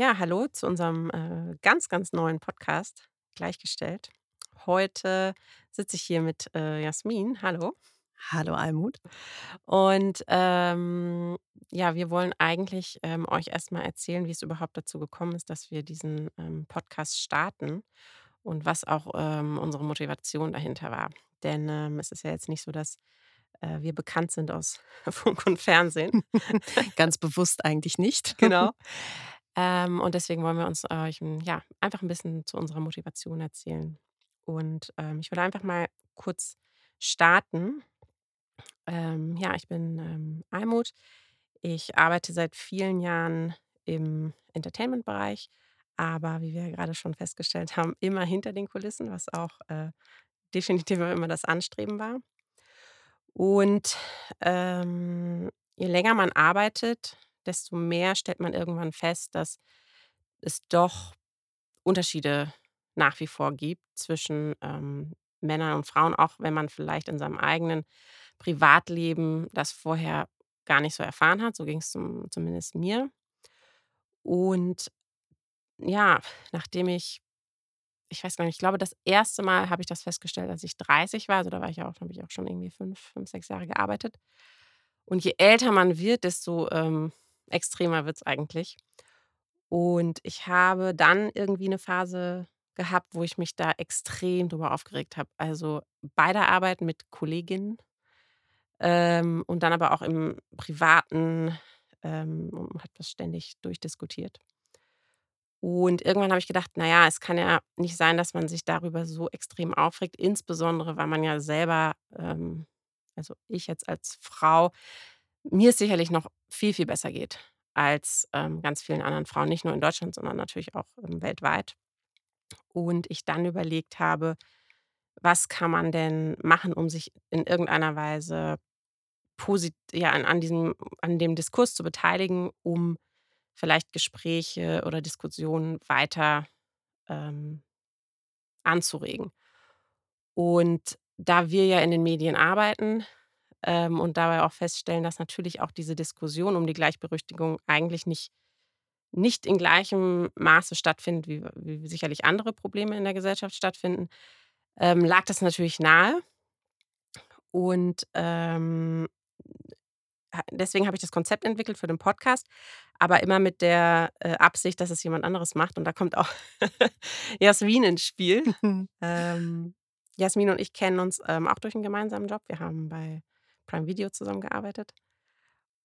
Ja, hallo zu unserem äh, ganz, ganz neuen Podcast Gleichgestellt. Heute sitze ich hier mit äh, Jasmin. Hallo. Hallo Almut. Und ähm, ja, wir wollen eigentlich ähm, euch erstmal erzählen, wie es überhaupt dazu gekommen ist, dass wir diesen ähm, Podcast starten und was auch ähm, unsere Motivation dahinter war. Denn ähm, es ist ja jetzt nicht so, dass äh, wir bekannt sind aus Funk und Fernsehen. Ganz bewusst eigentlich nicht. Genau. Ähm, und deswegen wollen wir uns euch, hm, ja, einfach ein bisschen zu unserer Motivation erzählen. Und, ähm, ich würde einfach mal kurz starten. Ähm, ja, ich bin, ähm, Almut. Ich arbeite seit vielen Jahren im Entertainment-Bereich, aber wie wir ja grade schon festgestellt haben, immer hinter den Kulissen, was auch, äh, definitiv immer das Anstreben war. Und, ähm, je länger man arbeitet, desto mehr stellt man irgendwann fest, dass es doch Unterschiede nach wie vor gibt zwischen, ähm, Männern und Frauen, auch wenn man vielleicht in seinem eigenen Privatleben das vorher gar nicht so erfahren hat. So ging's zum zumindest mir. Und ja, nachdem ich ich weiß gar nicht, ich glaube, das erste Mal habe ich das festgestellt, als ich 30 war. Also, da war ich auch habe ich auch schon irgendwie 5 5, 6 Jahre gearbeitet. Und je älter man wird, desto, ähm, extremer wird's eigentlich. Und ich habe dann irgendwie eine Phase gehabt, wo ich mich da extrem drüber aufgeregt habe. Also, bei der Arbeit mit Kolleginnen, ähm, und dann aber auch im Privaten, ähm, und habe das ständig durchdiskutiert. Und irgendwann habe ich gedacht: „Na ja, es kann ja nicht sein, dass man sich darüber so extrem aufregt“, insbesondere, weil man ja selber, ähm also, ich jetzt als Frau mir es sicherlich noch viel, viel besser geht als, ähm, ganz vielen anderen Frauen, nicht nur in Deutschland, sondern natürlich auch, ähm, weltweit. Und ich dann überlegt habe: „Was kann man denn machen, um sich in irgendeiner Weise ja, an an diesem an dem Diskurs zu beteiligen, um vielleicht Gespräche oder Diskussionen weiter, ähm, anzuregen?“ Und da wir ja in den Medien arbeiten, ähm, und dabei auch feststellen, dass natürlich auch diese Diskussion um die Gleichberechtigung eigentlich nicht nicht in gleichem Maße stattfindet, wie wie sicherlich andere Probleme in der Gesellschaft stattfinden, ähm, lag das natürlich nahe. Und, ähm, deswegen habe ich das Konzept entwickelt für den Podcast, aber immer mit der, äh, Absicht, dass es jemand anderes macht und da kommt auch Jasmin ins Spiel. Ähm, Jasmin und ich kennen uns, ähm, auch durch 'n gemeinsamen Job. Wir haben bei Prime Video zusammengearbeitet.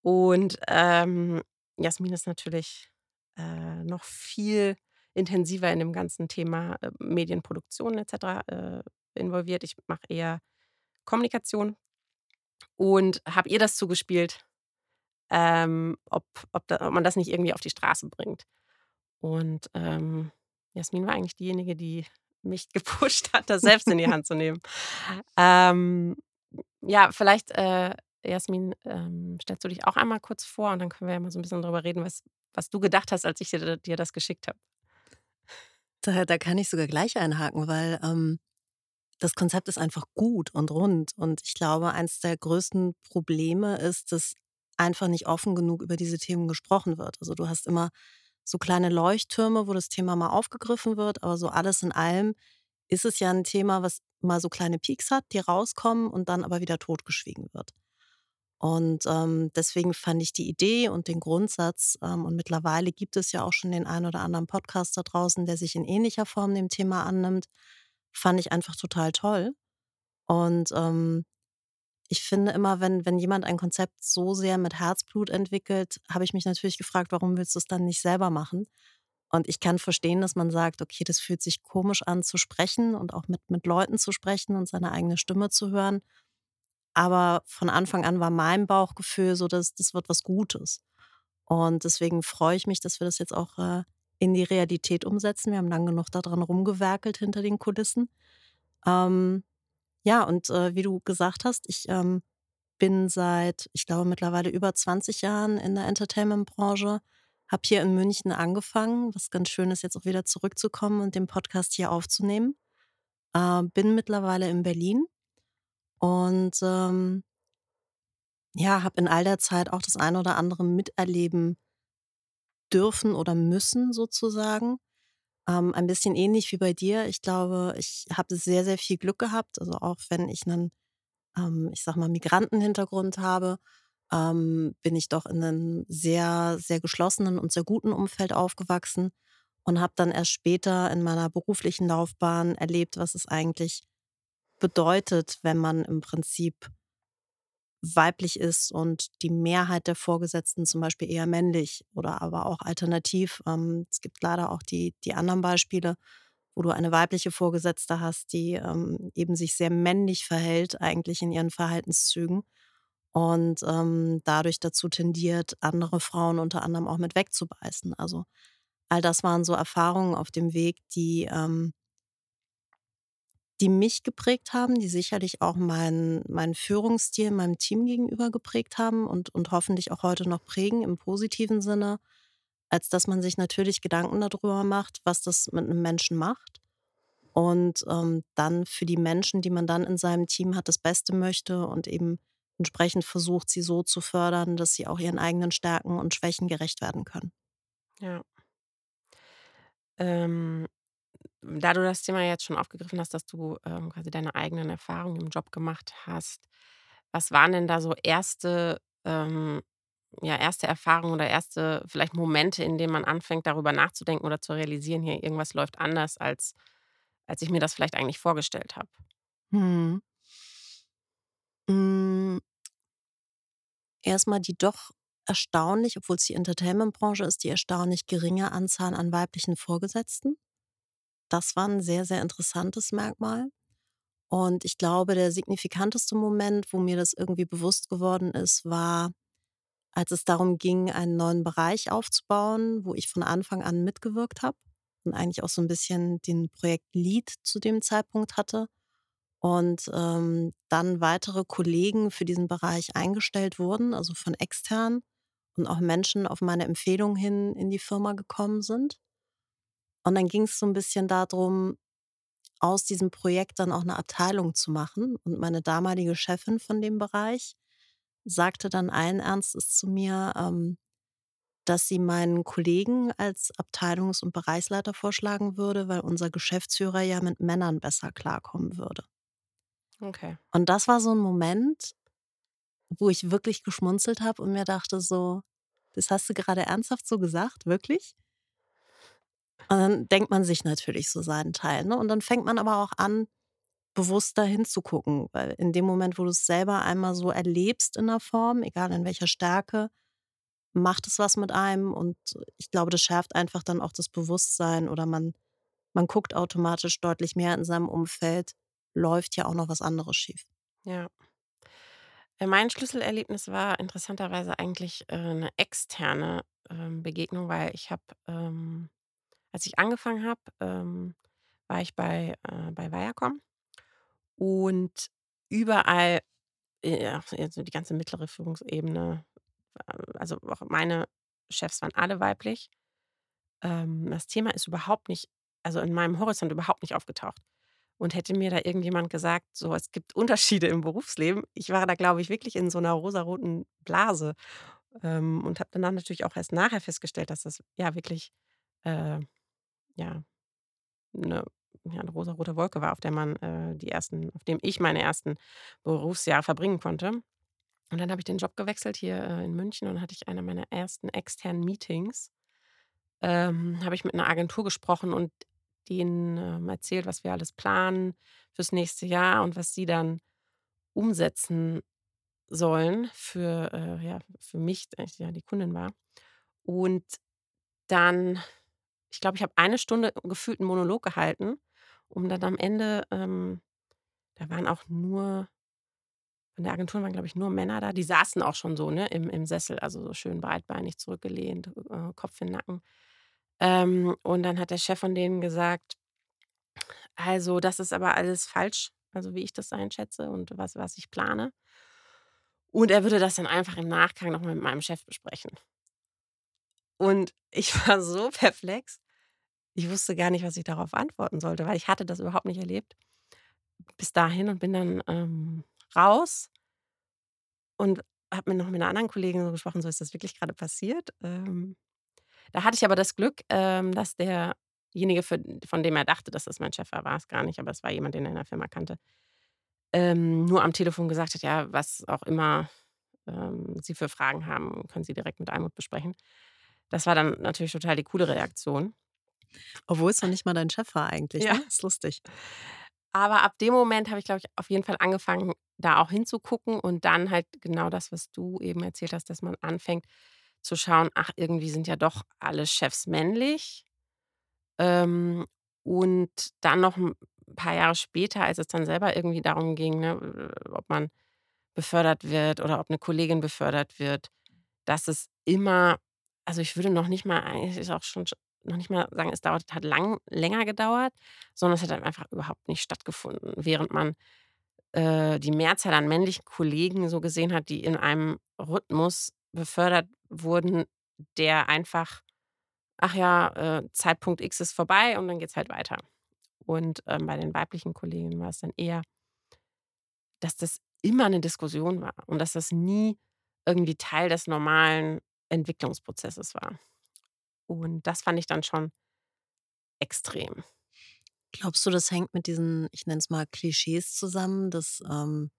Und, ähm, Jasmin ist natürlich, äh, noch viel intensiver in dem ganzen Thema, äh, Medienproduktion et cetera, äh, involviert. Ich mache eher Kommunikation und habe ihr das zugespielt, ähm, ob ob da ob man das nicht irgendwie auf die Straße bringt. Und, ähm, Jasmin war eigentlich diejenige, die mich gepusht hat, das selbst in die Hand zu nehmen. Ähm, ja, vielleicht, äh, Jasmin, ähm, stellst du dich auch einmal kurz vor und dann können wir ja mal so 'n bisschen drüber reden, was was du gedacht hast, als ich dir dir das geschickt habe. Da da kann ich sogar gleich einhaken, weil, ähm, das Konzept ist einfach gut und rund. Und ich glaube, eins der größten Probleme ist, dass einfach nicht offen genug über diese Themen gesprochen wird. Also, du hast immer so kleine Leuchttürme, wo das Thema mal aufgegriffen wird, aber so alles in allem ist es ja 'n Thema, was mal so kleine Peaks hat, die rauskommen und dann aber wieder totgeschwiegen wird. Und, ähm, deswegen fand ich die Idee und den Grundsatz ähm, und mittlerweile gibt es ja auch schon den einen oder anderen Podcast da draußen, der sich in ähnlicher Form dem Thema annimmt, fand ich einfach total toll. Und, ähm, ich finde immer, wenn wenn jemand ein Konzept so sehr mit Herzblut entwickelt, habe ich mich natürlich gefragt: „Warum willst du's dann nicht selber machen?“ Und ich kann verstehen, dass man sagt: „Okay, das fühlt sich komisch an zu sprechen und auch mit mit Leuten zu sprechen und seine eigene Stimme zu hören.“ Aber von Anfang an war mein Bauchgefühl so, dass das wird was Gutes. Und deswegen freue ich mich, dass wir das jetzt auch, äh, in die Realität umsetzen. Wir haben lang genug da dran rumgewerkelt hinter den Kulissen. Ähm, ja, und, äh, wie du gesagt hast, ich, ähm, bin seit, ich glaube, mittlerweile über 20 Jahren in der Entertainment-Branche, habe hier in München angefangen, was ganz schön ist, jetzt auch wieder zurückzukommen und den Podcast hier aufzunehmen. Äh, bin mittlerweile in Berlin und, ähm ja, habe in all der Zeit auch das eine oder andere miterleben dürfen oder müssen sozusagen. Ähm, ein bisschen ähnlich wie bei dir. Ich glaube, ich habe sehr, sehr viel Glück gehabt. Also auch wenn ich einen, ähm, ich sag mal, Migrantenhintergrund habe, ähm, bin ich doch in einem sehr, sehr geschlossenen und sehr guten Umfeld aufgewachsen und habe dann erst später in meiner beruflichen Laufbahn erlebt, was es eigentlich bedeutet, wenn man im Prinzip weiblich ist und die Mehrheit der Vorgesetzten zum Beispiel eher männlich oder aber auch alternativ. Ähm, es gibt leider auch die, die anderen Beispiele, wo du eine weibliche Vorgesetzte hast, die ähm, eben sich sehr männlich verhält, eigentlich in ihren Verhaltenszügen und ähm, dadurch dazu tendiert, andere Frauen unter anderem auch mit wegzubeißen. Also all das waren so Erfahrungen auf dem Weg, die ähm, die mich geprägt haben, die sicherlich auch meinen meinen Führungsstil meinem Team gegenüber geprägt haben und und hoffentlich auch heute noch prägen im positiven Sinne, als dass man sich natürlich Gedanken darüber macht, was das mit einem Menschen macht und, ähm, dann für die Menschen, die man dann in seinem Team hat, das Beste möchte und eben entsprechend versucht, sie so zu fördern, dass sie auch ihren eigenen Stärken und Schwächen gerecht werden können. Ja. Ähm, da du das Thema jetzt schon aufgegriffen hast, dass du, ähm, quasi deine eigenen Erfahrungen im Job gemacht hast, was waren denn da so erste, ähm ja, erste Erfahrungen oder erste vielleicht Momente, in denen man anfängt, darüber nachzudenken oder zu realisieren: „Hier, irgendwas läuft anders, als als ich mir das vielleicht eigentlich vorgestellt habe?“ Mhm. Hm, erst die doch erstaunlich obwohl es die Entertainment-Branche ist, die erstaunlich geringe Anzahl an weiblichen Vorgesetzten. Das war 'n sehr, sehr interessantes Merkmal. Und ich glaube, der signifikanteste Moment, wo mir das irgendwie bewusst geworden ist, war, als es darum ging, einen neuen Bereich aufzubauen, wo ich von Anfang an mitgewirkt habe und eigentlich auch so 'n bisschen den Projektlead zu dem Zeitpunkt hatte und, ähm, dann weitere Kollegen für diesen Bereich eingestellt wurden, also von extern und auch Menschen auf meine Empfehlung hin in die Firma gekommen sind. Und dann ging's so 'n bisschen da drum, aus diesem Projekt dann auch 'ne Abteilung zu machen. Und meine damalige Chefin von dem Bereich sagte dann allen Ernstes zu mir, ähm, dass sie meinen Kollegen als Abteilungs und Bereichsleiter vorschlagen würde, weil unser Geschäftsführer ja mit Männern besser klarkommen würde. Okay. Und das war so 'n Moment, wo ich wirklich geschmunzelt habe und mir dachte so: „Das hast du grade ernsthaft so gesagt, wirklich?“ Und dann denkt man sich natürlich so seinen Teil, ne? Und dann fängt man aber auch an, bewusster hinzugucken, weil in dem Moment, wo du's selber einmal so erlebst in 'ner Form, egal in welcher Stärke, macht es was mit einem und ich glaube, das schärft einfach dann auch das Bewusstsein oder man man guckt automatisch deutlich mehr in seinem Umfeld, läuft hier auch noch was anderes schief. Ja. Äh, mein Schlüsselerlebnis war interessanterweise eigentlich, äh, 'ne externe, ähm, Begegnung, weil ich habe, ähm als ich angefangen habe, ähm, war ich bei äh, bei Viacom und überall, äh, also die ganze mittlere Führungsebene, äh, also auch meine Chefs waren alle weiblich. Das Thema ist überhaupt nicht also in meinem Horizont überhaupt nicht aufgetaucht. Und hätte mir da irgendjemand gesagt, so, es gibt Unterschiede im Berufsleben, ich war da, glaube ich, wirklich in so 'ner rosaroten Blase, ähm, und habe dann natürlich auch erst nachher festgestellt, dass das ja wirklich, äh, ja, 'ne ja, 'ne rosarote Wolke war, auf der man, äh, die ersten auf dem ich meine ersten Berufsjahre verbringen konnte. Und dann habe ich den Job gewechselt hier, äh, in München und hatte ich eine meiner ersten externen Meetings. Ähm, habe ich mit 'ner Agentur gesprochen und denen, ähm, erzählt, was wir alles planen fürs nächste Jahr und was sie dann umsetzen sollen für, äh, ja, für mich, ich ja die Kundin war. Und dann ich glaube, ich habe eine Stunde gefühlt 'n Monolog gehalten, um dann am Ende, ähm da waren auch nur von der Agentur waren, glaube ich, nur Männer da. Die saßen auch schon so, ne, im im Sessel, also so schön breitbeinig zurückgelehnt, äh, Kopf in 'n Nacken. Ähm, und dann hat der Chef von denen gesagt: „Also, das ist aber alles falsch, also wie ich das einschätze und was was ich plane.“ Und er würde das dann einfach im Nachgang noch mal mit meinem Chef besprechen. Und ich war so perplex. Ich wusste gar nicht, was ich darauf antworten sollte, weil ich hatte das überhaupt nicht erlebt bis dahin und bin dann, ähm, raus und habe mir noch mit 'ner anderen Kollegin so gesprochen, so: „Ist das wirklich grade passiert?“ Ähm Da hatte ich aber das Glück, ähm, dass derjenige, für von dem er dachte, dass das mein Chef war war es gar nicht, aber es war jemand, den er in der Firma kannte, ähm, nur am Telefon gesagt hat: „Ja, was auch immer, ähm, Sie für Fragen haben, können Sie direkt mit Almut besprechen.“ Das war dann natürlich total die coole Reaktion. Obwohl es noch nicht mal dein Chef war eigentlich, Ja. ne? Ist lustig. Aber ab dem Moment habe ich, glaube ich, auf jeden Fall angefangen, da auch hinzugucken und dann halt genau das, was du eben erzählt hast, dass man anfängt zu schauen: „Ach, irgendwie sind ja doch alle Chefs männlich.“ Ähm, und dann noch 'n paar Jahre später, als es dann selber irgendwie darum ging, ne, äh, ob man befördert wird oder ob 'ne Kollegin befördert wird, dass es immer also, ich würde noch nicht mal eigentlich ist auch schon sch noch nicht mal sagen, es dauert hat lang länger gedauert, sondern es hat halt einfach überhaupt nicht stattgefunden, während man, äh, die Mehrzahl an männlichen Kollegen so gesehen hat, die in einem Rhythmus befördert wurden, der einfach ach ja, äh, Zeitpunkt X ist vorbei und dann geht's halt weiter. Und, ähm, bei den weiblichen Kollegen war es dann eher dass das immer 'ne Diskussion war und dass das nie irgendwie Teil des normalen Entwicklungsprozesses war. Und das fand ich dann schon extrem. Glaubst du, das hängt mit diesen, ich nenne es mal Klischees zusammen, dass, ähm,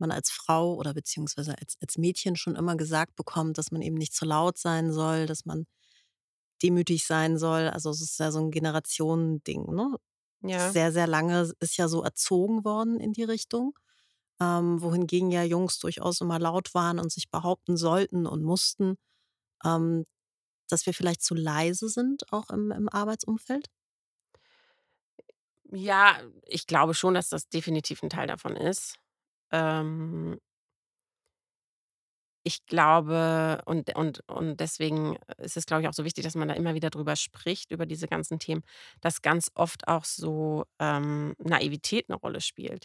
man als Frau oder beziehungsweise als als Mädchen schon immer gesagt bekommt, dass man eben nicht zu laut sein soll, dass man demütig sein soll? Also, es ist ja so 'n Generationending, ne? Ja. Sehr, sehr lange ist ja so erzogen worden in die Richtung, ähm, wohingegen ja Jungs durchaus immer laut waren und sich behaupten sollten und mussten, ähm, dass wir vielleicht zu leise sind, auch im im Arbeitsumfeld? Ja, ich glaube schon, dass das definitiv 'n Teil davon ist. Ähm ich glaube und und und deswegen ist es, glaube ich, auch so wichtig, dass man da immer wieder drüber spricht, über diese ganzen Themen, dass ganz oft auch so, ähm, Naivität 'ne Rolle spielt.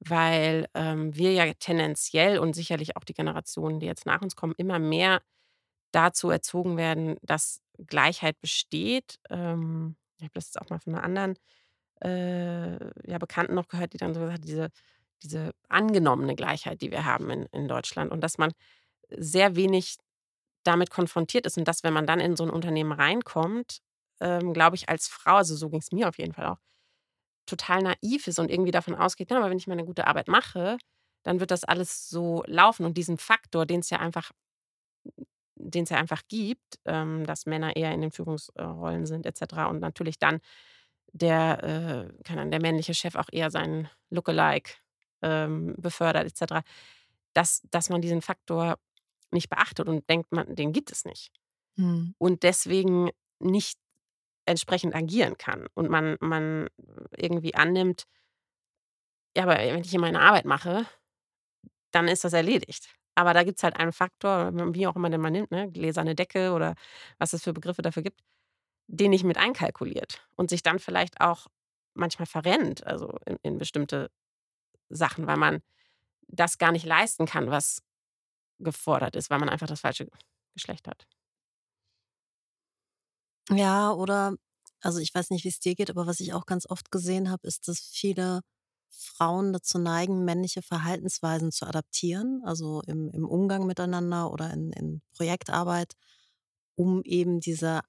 Weil, ähm, wir ja tendenziell und sicherlich auch die Generationen, die jetzt nach uns kommen, immer mehr dazu erzogen werden, dass Gleichheit besteht. Ähm, ich habe das jetzt auch mal von 'ner anderen, äh, ja, Bekannten noch gehört, die dann so gesagt hat, diese diese angenommene Gleichheit, die wir haben in in Deutschland und dass man sehr wenig damit konfrontiert ist und dass, wenn man dann in so 'n Unternehmen reinkommt, ähm, glaube ich, als Frau also, so ging's mir auf jeden Fall auch, total naiv ist und irgendwie davon ausgeht: „Ja, aber wenn ich meine gute Arbeit mache, dann wird das alles so laufen.“ Und diesen Faktor, den's ja einfach den's ja einfach gibt, ähm, dass Männer eher in den Führungs äh, Rollen sind et cetera und natürlich dann der, äh keine Ahnung, der männliche Chef auch eher seinen Lookalike, ähm, befördert et cetera, dass dass man diesen Faktor nicht beachtet und denkt, man den gibt es nicht. Mhm. Und deswegen nicht entsprechend agieren kann und man man irgendwie annimmt ja, aber wenn ich hier meine Arbeit mache, dann ist das erledigt. Aber da gibt's halt einen Faktor, wie auch immer den man nimmt, ne, gläserne Decke oder was es für Begriffe dafür gibt, den nicht mit einkalkuliert und sich dann vielleicht auch manchmal verrennt, also, in in bestimmte Sachen, weil man das gar nicht leisten kann, was gefordert ist, weil man einfach das falsche Geschlecht hat. Ja, oder also, ich weiß nicht, wie's dir geht, aber was ich auch ganz oft gesehen habe, ist, dass viele Frauen dazu neigen, männliche Verhaltensweisen zu adaptieren, also, im im Umgang miteinander oder in in Projektarbeit, um eben diese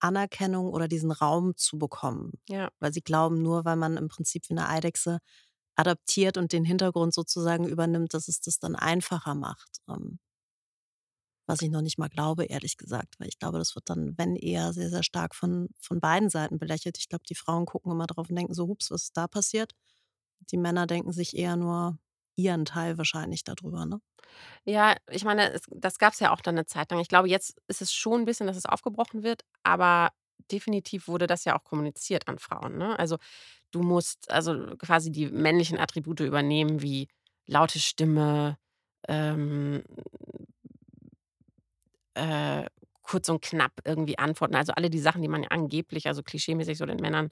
Anerkennung oder diesen Raum zu bekommen. Ja. Weil sie glauben, nur weil man im Prinzip wie 'ne Eidechse adaptiert und den Hintergrund sozusagen übernimmt, dass es das dann einfacher macht, ähm was ich noch nicht mal glaube, ehrlich gesagt, weil ich glaube, das wird dann, wenn eher sehr, sehr stark von von beiden Seiten belächelt. Ich glaube, die Frauen gucken immer drauf und denken so: „Ups, was ist da passiert?“ Die Männer denken sich eher nur ihren Teil wahrscheinlich da drüber, ne? Ja, ich meine, es das gab's ja auch dann 'ne Zeit lang. Ich glaube, jetzt ist es schon 'n bisschen, dass es aufgebrochen wird, aber definitiv wurde das ja auch kommuniziert an Frauen, ne? Also, du musst, also, quasi die männlichen Attribute übernehmen wie laute Stimme, ähm äh, kurz und knapp irgendwie antworten. Also, alle die Sachen, die man ja angeblich, also, klischeemäßig so den Männern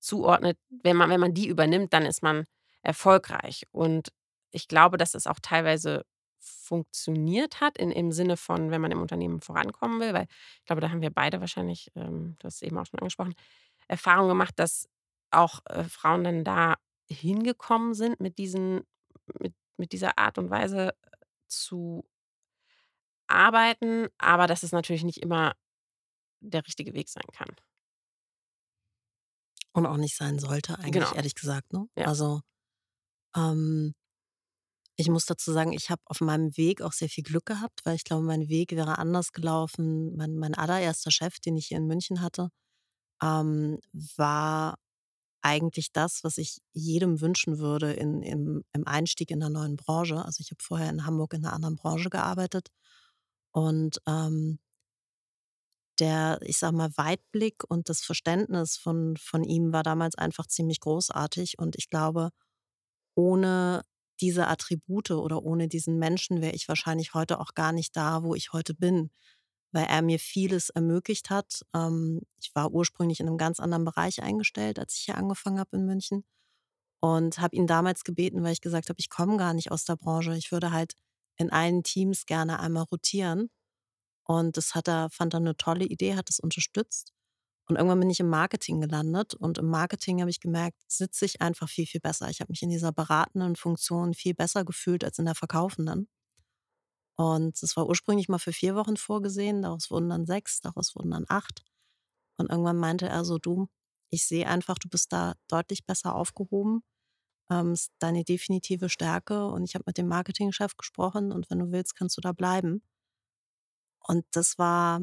zuordnet. Wenn man wenn man die übernimmt, dann ist man erfolgreich. Und ich glaube, dass es auch teilweise funktioniert hat in im Sinne von, wenn man im Unternehmen vorankommen will, weil ich glaube, da haben wir beide wahrscheinlich, ähm, du hast es eben auch schon angesprochen, Erfahrung gemacht, dass auch, äh, Frauen dann da hingekommen sind mit diesen mit mit dieser Art und Weise zu arbeiten, aber dass es natürlich nicht immer der richtige Weg sein kann. Und auch nicht sein sollte eigentlich, Genau. ehrlich gesagt, ne? Ja. Also, ähm, ich muss dazu sagen, ich habe auf meinem Weg auch sehr viel Glück gehabt, weil ich glaube, mein Weg wäre anders gelaufen. Mein mein allererster Chef, den ich hier in München hatte, ähm, war eigentlich das, was ich jedem wünschen würde in im im Einstieg in 'ner neuen Branche. Also, ich habe vorher in Hamburg in 'ner anderen Branche gearbeitet und, ähm der, ich sage mal, Weitblick und das Verständnis von von ihm war damals einfach ziemlich großartig. Und ich glaube, ohne diese Attribute oder ohne diesen Menschen wäre ich wahrscheinlich heute auch gar nicht da, wo ich heute bin, weil er mir vieles ermöglicht hat. Ähm, ich war ursprünglich in 'nem ganz anderen Bereich eingestellt, als ich hier angefangen habe in München und habe ihn damals gebeten, weil ich gesagt habe: „Ich komme gar nicht aus der Branche. Ich würde halt in allen Teams gerne einmal rotieren.“ Und das hat er fand er 'ne tolle Idee, hat das unterstützt. Und irgendwann bin ich im Marketing gelandet und im Marketing habe ich gemerkt, sitze ich einfach viel, viel besser. Ich habe mich in dieser beratenden Funktion viel besser gefühlt als in der verkaufenden. Und das war ursprünglich mal für 4 Wochen vorgesehen, daraus wurden dann 6, daraus wurden dann 8. Und irgendwann meinte er so: „Du, ich sehe einfach, du bist da deutlich besser aufgehoben. Ähm, ist deine definitive Stärke und ich habe mit dem Marketingchef gesprochen und wenn du willst, kannst du da bleiben.“ Und das war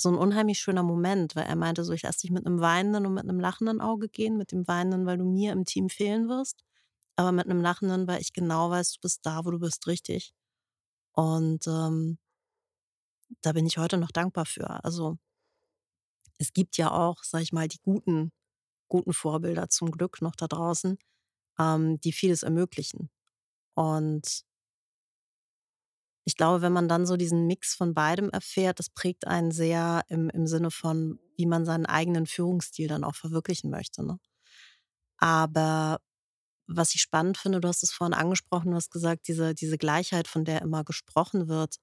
so 'n unheimlich schöner Moment, weil er meinte so: „Ich lasse dich mit 'nem weinenden und mit 'nem lachenden Auge gehen. Mit dem weinenden, weil du mir im Team fehlen wirst, aber mit 'nem lachenden, weil ich genau weiß, du bist da, wo du bist, richtig.“ Und, ähm da bin ich heute noch dankbar für. Also es gibt ja auch, sage ich mal, die guten guten Vorbilder zum Glück noch da draußen, ähm, die vieles ermöglichen. Und ich glaube, wenn man dann so diesen Mix von beidem erfährt, das prägt einen sehr im im Sinne von, wie man seinen eigenen Führungsstil dann auch verwirklichen möchte, ne? Aber was ich spannend finde, du hast es vorhin angesprochen, du hast gesagt, diese diese Gleichheit, von der immer gesprochen wird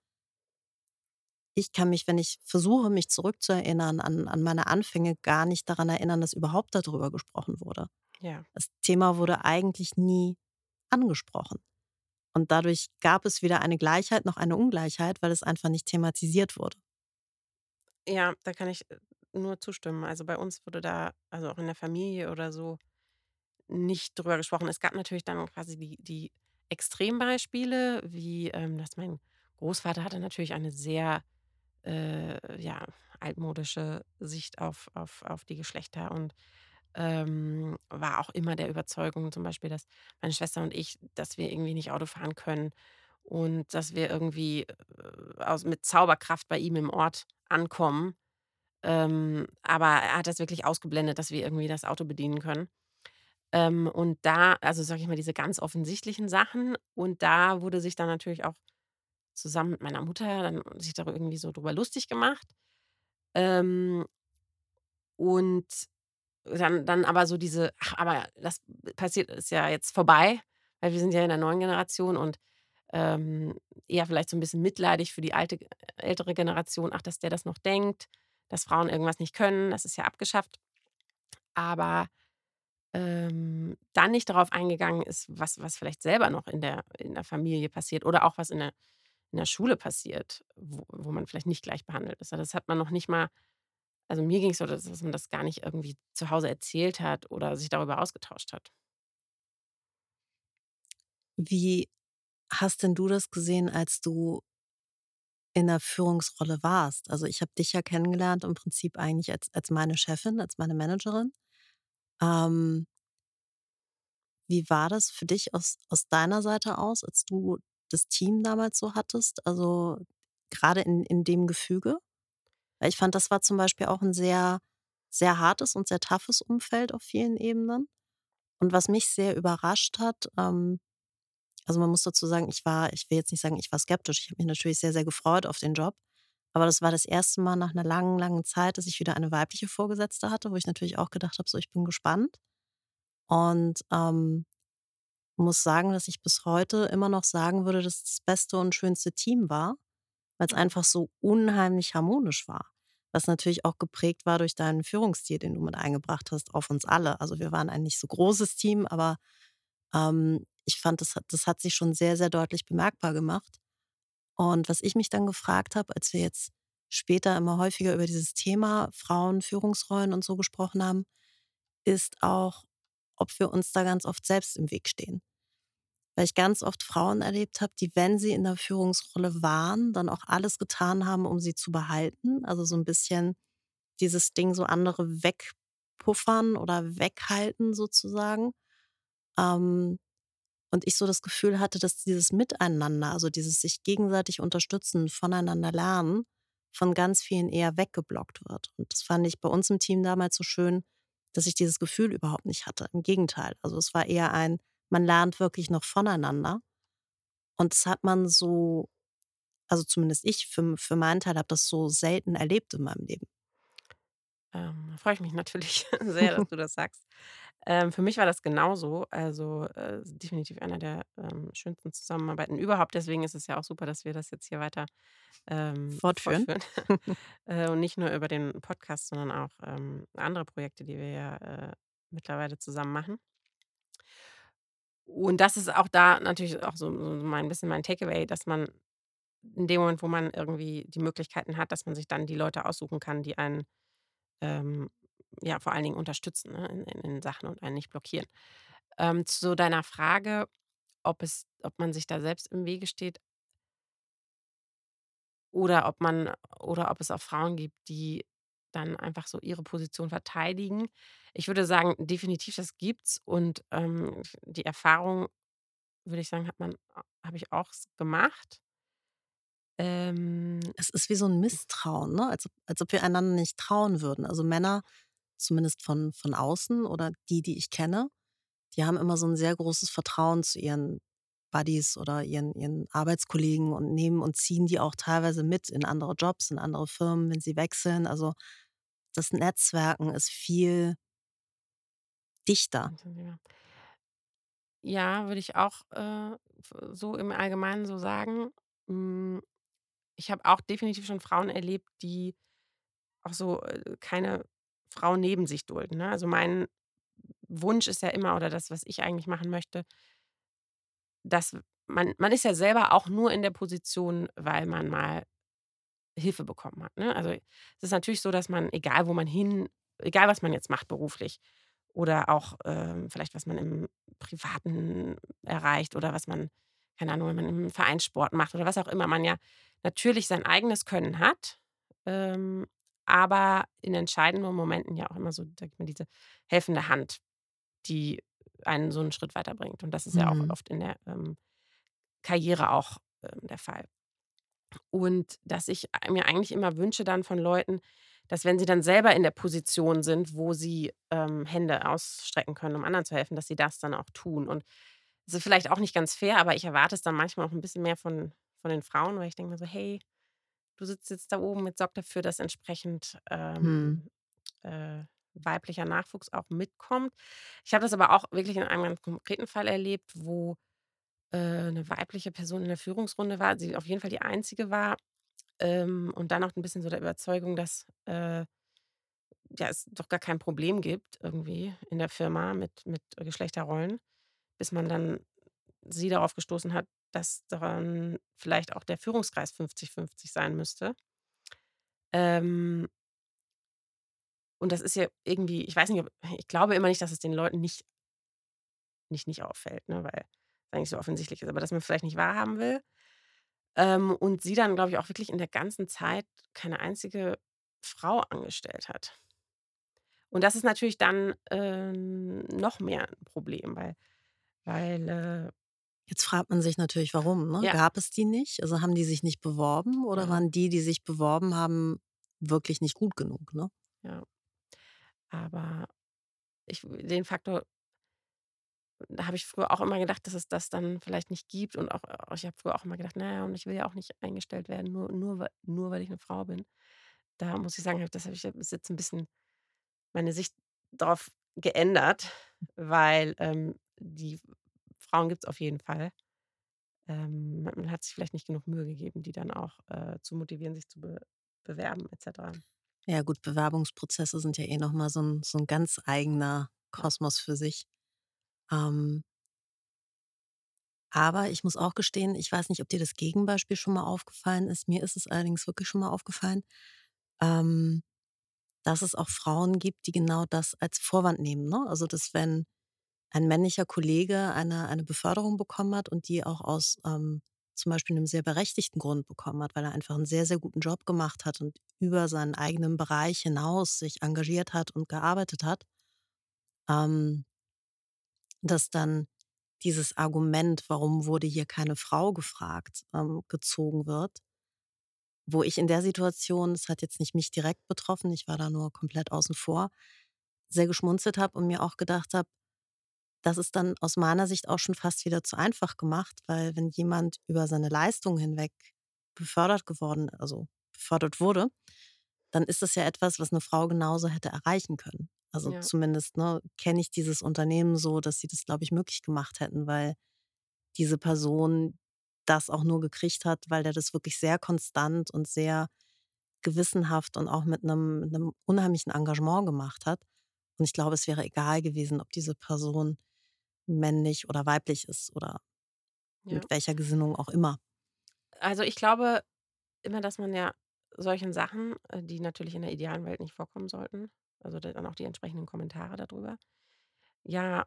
ich kann mich, wenn ich versuche, mich zurückzuerinnern an an meine Anfänge, gar nicht daran erinnern, dass überhaupt da drüber gesprochen wurde. Ja. Das Thema wurde eigentlich nie angesprochen. Und dadurch gab es weder eine Gleichheit noch eine Ungleichheit, weil es einfach nicht thematisiert wurde. Ja, da kann ich, äh, nur zustimmen. Also, bei uns wurde da also, auch in der Familie oder so nicht drüber gesprochen. Es gab natürlich dann quasi die die Extrembeispiele, wie, ähm, dass mein Großvater hatte natürlich eine sehr, äh, ja, altmodische Sicht auf auf auf die Geschlechter und, ähm, war auch immer der Überzeugung zum Beispiel, dass meine Schwester und ich dass wir irgendwie nicht Auto fahren können und dass wir irgendwie, äh, aus mit Zauberkraft bei ihm im Ort ankommen. Ähm, aber er hat das wirklich ausgeblendet, dass wir irgendwie das Auto bedienen können. Ähm, und da also, sage ich mal, diese ganz offensichtlichen Sachen und da wurde sich dann natürlich auch zusammen mit meiner Mutter dann sich da irgendwie so drüber lustig gemacht. Ähm und dann dann aber so diese: „Ach, aber das passiert ist ja jetzt vorbei, weil wir sind ja in der neuen Generation“ und, ähm, eher vielleicht so 'n bisschen mitleidig für die alte ältere Generation: „Ach, dass der das noch denkt, dass Frauen irgendwas nicht können, das ist ja abgeschafft.“ Aber, ähm, dann nicht darauf eingegangen ist, was was vielleicht selber noch in der in der Familie passiert oder auch was in der in der Schule passiert, wo wo man vielleicht nicht gleich behandelt ist. Das hat man noch nicht mal also, mir ging's so, dass man das gar nicht irgendwie zu Hause erzählt hat oder sich darüber ausgetauscht hat. Wie hast denn du das gesehen, als du in 'ner Führungsrolle warst? Also, ich habe dich ja kennengelernt im Prinzip eigentlich als als meine Chefin, als meine Managerin. Ähm wie war das für dich aus aus deiner Seite aus, als du das Team damals so hattest? Also, grade in in dem Gefüge? Weil ich fand, das war zum Beispiel auch 'n sehr, sehr hartes und sehr toughes Umfeld auf vielen Ebenen. Und was mich sehr überrascht hat, ähm also, man muss dazu sagen, ich war ich will jetzt nicht sagen, ich war skeptisch. Ich habe mich natürlich sehr, sehr gefreut auf den Job. Aber das war das 1. Mal nach 'ner langen, langen Zeit, dass ich wieder eine weibliche Vorgesetzte hatte, wo ich natürlich auch gedacht habe, so: „Ich bin gespannt.“ Und, ähm, muss sagen, dass ich bis heute immer noch sagen würde, dass das beste und schönste Team war, weil's Oh. einfach so unheimlich harmonisch war. Was natürlich auch geprägt war durch deinen Führungsstil, den du mit eingebracht hast auf uns alle. Also, wir waren ein nicht so großes Team, aber, ähm, ich fand, das das hat sich schon sehr, sehr deutlich bemerkbar gemacht. Und was ich mich dann gefragt habe, als wir jetzt später immer häufiger über dieses Thema Frauen, Führungsrollen und so gesprochen haben, ist auch, ob wir uns da ganz oft selbst im Weg stehen. Weil ich ganz oft Frauen erlebt habe, die, wenn sie in der Führungsrolle waren, dann auch alles getan haben, um sie zu behalten. Also so ein bisschen dieses Ding, so andere wegpuffern oder weghalten sozusagen. Ähm, und ich so das Gefühl hatte, dass dieses Miteinander, also dieses sich gegenseitig unterstützen, voneinander lernen, von ganz vielen eher weggeblockt wird. Und das fand ich bei uns im Team damals so schön, dass ich dieses Gefühl überhaupt nicht hatte. Im Gegenteil. Also es war eher ein, man lernt wirklich noch voneinander. Und das hat man so, also zumindest ich für, für meinen Teil habe das so selten erlebt in meinem Leben. Ähm, da freue ich mich natürlich sehr, dass du das sagst. Ähm, für mich war das genauso. Also, äh, definitiv einer der, ähm, schönsten Zusammenarbeiten überhaupt. Deswegen ist es ja auch super, dass wir das jetzt hier weiter, ähm, Fortführen. fortführen. Äh, und nicht nur über den Podcast, sondern auch, ähm, andere Projekte, die wir ja, äh, mittlerweile zusammen machen. Und das ist auch da natürlich auch so so mein bisschen mein Takeaway, dass man in dem Moment, wo man irgendwie die Möglichkeiten hat, dass man sich dann die Leute aussuchen kann, die einen ähm, ja, vor allen Dingen unterstützen, ne, in in in Sachen und einen nicht blockieren. Ähm, zu deiner Frage, ob es ob man sich da selbst im Wege steht oder ob man oder ob es auch Frauen gibt, die dann einfach so ihre Position verteidigen. Ich würde sagen, definitiv, das gibt's und, ähm, die Erfahrung, würde ich sagen, hat man habe ich auch gemacht. Ähm, Es ist wie so ein Misstrauen, ne? Als ob als ob wir einander nicht trauen würden. Also Männer, zumindest von von außen oder die, die ich kenne, die haben immer so ein sehr großes Vertrauen zu ihren Buddies oder ihren ihren Arbeitskollegen und nehmen und ziehen die auch teilweise mit in andere Jobs, in andere Firmen, wenn sie wechseln. Also, das Netzwerken ist viel dichter. ja, würde ich auch, äh, so im Allgemeinen so sagen. Hm Ich habe auch definitiv schon Frauen erlebt, die auch so, äh, keine Frau neben sich dulden, ne? Also, mein Wunsch ist ja immer oder das, was ich eigentlich machen möchte, dass man man ist ja selber auch nur in der Position, weil man mal Hilfe bekommen hat, ne? Also, es ist natürlich so, dass man, egal wo man hin egal was man jetzt macht beruflich oder auch, ähm, vielleicht was man im Privaten erreicht oder was man keine Ahnung, wenn man im Vereinssport macht oder was auch immer, man ja natürlich sein eigenes Können hat, ähm, aber in entscheidenden Momenten ja auch immer so, sage ich mal, diese helfende Hand, die einen so einen Schritt weiterbringt. Und das ist ja auch Mhm. oft in der, ähm, Karriere auch, ähm, der Fall. Und dass ich mir eigentlich immer wünsche dann von Leuten, dass wenn sie dann selber in der Position sind, wo sie, ähm, Hände ausstrecken können, um anderen zu helfen, dass sie das dann auch tun. Und das ist vielleicht auch nicht ganz fair, aber ich erwarte es dann manchmal auch ein bisschen mehr von von den Frauen, weil ich denke mir so: „Hey, du sitzt jetzt da oben, jetzt sorg dafür, dass entsprechend, Mhm. ähm, äh, weiblicher Nachwuchs auch mitkommt.“ Ich habe das aber auch wirklich in einem ganz konkreten Fall erlebt, wo, äh, 'ne weibliche Person in der Führungsrunde war, sie auf jeden Fall die einzige war, ähm, und dann auch ein bisschen so der Überzeugung, dass, äh, ja, es doch gar kein Problem gibt irgendwie in der Firma mit mit Geschlechterrollen, bis man dann sie darauf gestoßen hat, dass dann vielleicht auch der Führungskreis 50-50 sein müsste. Ähm, und das ist ja irgendwie ich weiß nicht, ob ich glaube immer nicht, dass es den Leuten nicht nicht nicht auffällt, ne, weil eigentlich so offensichtlich ist, aber dass man vielleicht nicht wahrhaben will. Ähm, und sie dann, glaube ich, auch wirklich in der ganzen Zeit keine einzige Frau angestellt hat. Und das ist natürlich dann, ähm, noch mehr 'n Problem, weil weil, äh Jetzt fragt man sich natürlich, warum, ne? ja, Gab es die nicht? Also, haben die sich nicht beworben oder ja, waren die, die sich beworben haben, wirklich nicht gut genug, ne? ja. Aber ich den Faktor da habe ich früher auch immer gedacht, dass es das dann vielleicht nicht gibt und auch auch ich habe früher auch immer gedacht: „Na ja, und ich will ja auch nicht eingestellt werden, nur nur nur weil ich 'ne Frau bin.“ Da muss ich sagen, das habe ich jetzt 'n bisschen meine Sicht drauf geändert, weil, ähm, die Frauen gibt's auf jeden Fall. Ähm, man hat sich vielleicht nicht genug Mühe gegeben, die dann auch, äh, zu motivieren, sich zu be bewerben et cetera. Ja gut, Bewerbungsprozesse sind ja eh noch mal so 'n so 'n ganz eigener. Kosmos für sich. Ähm, Aber ich muss auch gestehen, ich weiß nicht, ob dir das Gegenbeispiel schon mal aufgefallen ist. Mir ist es allerdings wirklich schon mal aufgefallen, ähm, dass es auch Frauen gibt, die genau das als Vorwand nehmen, ne? Also, dass wenn ein männlicher Kollege eine eine Beförderung bekommen hat und die auch aus, ähm, zum Beispiel 'nem sehr berechtigten Grund bekommen hat, weil er einfach 'n sehr, sehr guten Job gemacht hat und über seinen eigenen Bereich hinaus sich engagiert hat und gearbeitet hat ähm dass dann dieses Argument: „Warum wurde hier keine Frau gefragt?“, ähm, gezogen wird. Wo ich in der Situation es hat jetzt nicht mich direkt betroffen, ich war da nur komplett außen vor sehr geschmunzelt habe und mir auch gedacht habe: „Das ist dann aus meiner Sicht auch schon fast wieder zu einfach gemacht“, weil wenn jemand über seine Leistung hinweg befördert geworden also, befördert wurde, dann ist das ja etwas, was 'ne Frau genauso hätte erreichen können. Also, Ja. zumindest, ne, kenne ich dieses Unternehmen so, dass sie das, glaube ich, möglich gemacht hätten, weil diese Person das auch nur gekriegt hat, weil der das wirklich sehr konstant und sehr gewissenhaft und auch mit 'nem mit 'nem unheimlichen Engagement gemacht hat. Und ich glaube, es wäre egal gewesen, ob diese Person männlich oder weiblich ist oder Ja. mit welcher Gesinnung auch immer. Also, ich glaube immer, dass man ja solchen Sachen, äh, die natürlich in der idealen Welt nicht vorkommen sollten, also, da dann auch die entsprechenden Kommentare da drüber, ja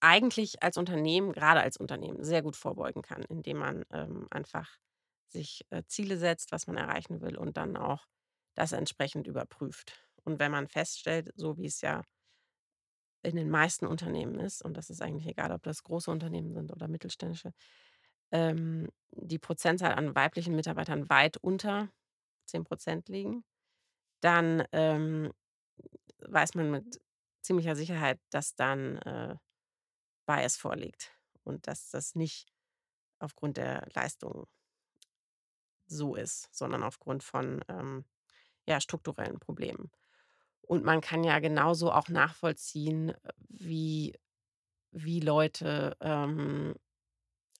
eigentlich als Unternehmen grade als Unternehmen sehr gut vorbeugen kann, indem man, ähm, einfach sich, äh, Ziele setzt, was man erreichen will und dann auch das entsprechend überprüft. Und wenn man feststellt, so wie es ja in den meisten Unternehmen ist, und das ist eigentlich egal, ob das große Unternehmen sind oder mittelständische, ähm, die Prozentzahl an weiblichen Mitarbeitern weit unter 10 % liegen, dann, ähm, weiß man mit ziemlicher Sicherheit, dass dann, äh, Bias vorliegt und dass das nicht aufgrund der Leistung so ist, sondern aufgrund von, ähm, ja, strukturellen Problemen. Und man kann ja genauso auch nachvollziehen, wie wie Leute, ähm,